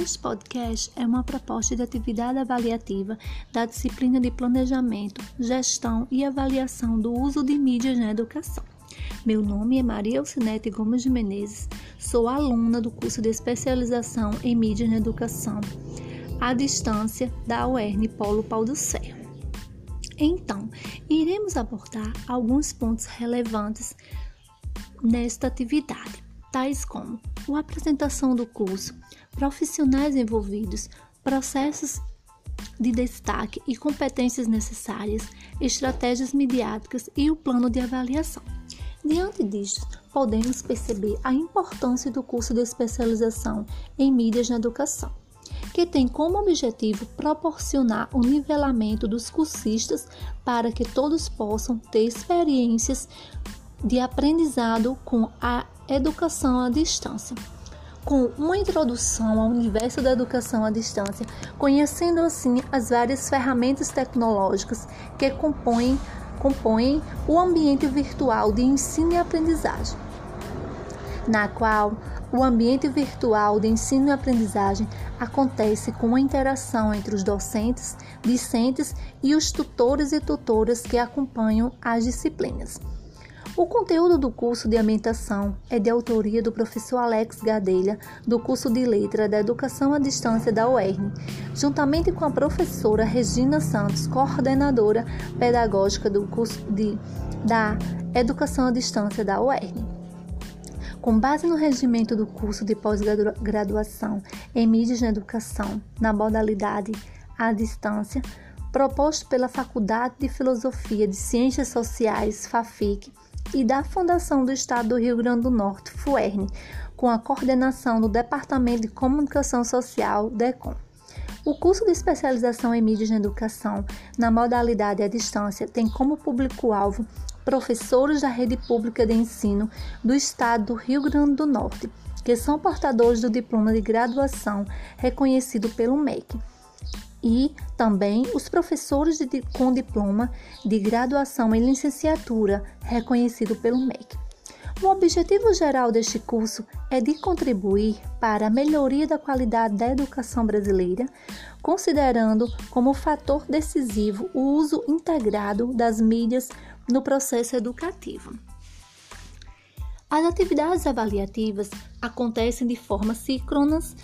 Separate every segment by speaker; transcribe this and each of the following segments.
Speaker 1: Este podcast é uma proposta de atividade avaliativa da disciplina de Planejamento, Gestão e Avaliação do Uso de Mídias na Educação. Meu nome é Maria Alcinete Gomes de Menezes, sou aluna do curso de especialização em Mídias na Educação, à distância da UERN Polo Pau do Serra. Então, iremos abordar alguns pontos relevantes nesta atividade, tais como a apresentação do curso, profissionais envolvidos, processos de destaque e competências necessárias, estratégias midiáticas e o plano de avaliação. Diante disto, podemos perceber a importância do curso de especialização em mídias na educação, que tem como objetivo proporcionar o nivelamento dos cursistas para que todos possam ter experiências de aprendizado com a educação à distância com uma introdução ao universo da educação à distância, conhecendo assim as várias ferramentas tecnológicas que compõem, compõem o ambiente virtual de ensino e aprendizagem, na qual o ambiente virtual de ensino e aprendizagem acontece com a interação entre os docentes, discentes e os tutores e tutoras que acompanham as disciplinas. O conteúdo do curso de ambientação é de autoria do professor Alex Gadelha, do curso de Letra da Educação à Distância da UERN, juntamente com a professora Regina Santos, coordenadora pedagógica do curso de, da Educação à Distância da UERN. Com base no regimento do curso de pós-graduação em mídias na educação, na modalidade à distância, proposto pela Faculdade de Filosofia de Ciências Sociais, FAFIC, e da Fundação do Estado do Rio Grande do Norte, FUERN, com a coordenação do Departamento de Comunicação Social, DECOM. O curso de especialização em mídias na educação, na modalidade à distância, tem como público-alvo professores da rede pública de ensino do Estado do Rio Grande do Norte, que são portadores do diploma de graduação reconhecido pelo MEC e também os professores de, com diploma de graduação em licenciatura reconhecido pelo MEC. O objetivo geral deste curso é de contribuir para a melhoria da qualidade da educação brasileira, considerando como fator decisivo o uso integrado das mídias no processo educativo. As atividades avaliativas acontecem de forma síncronas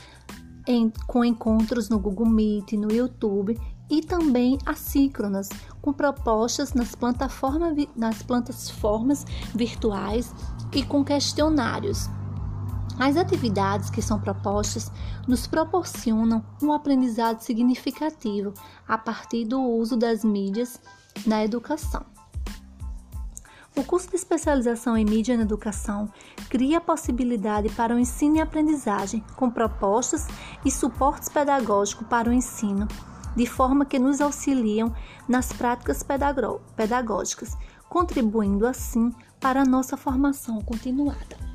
Speaker 1: em, com encontros no Google Meet, no YouTube e também assíncronas, com propostas nas plataformas, nas plataformas virtuais e com questionários. As atividades que são propostas nos proporcionam um aprendizado significativo a partir do uso das mídias na educação. O curso de especialização em mídia na educação cria possibilidade para o ensino e aprendizagem, com propostas e suportes pedagógicos para o ensino, de forma que nos auxiliam nas práticas pedagógicas, contribuindo assim para a nossa formação continuada.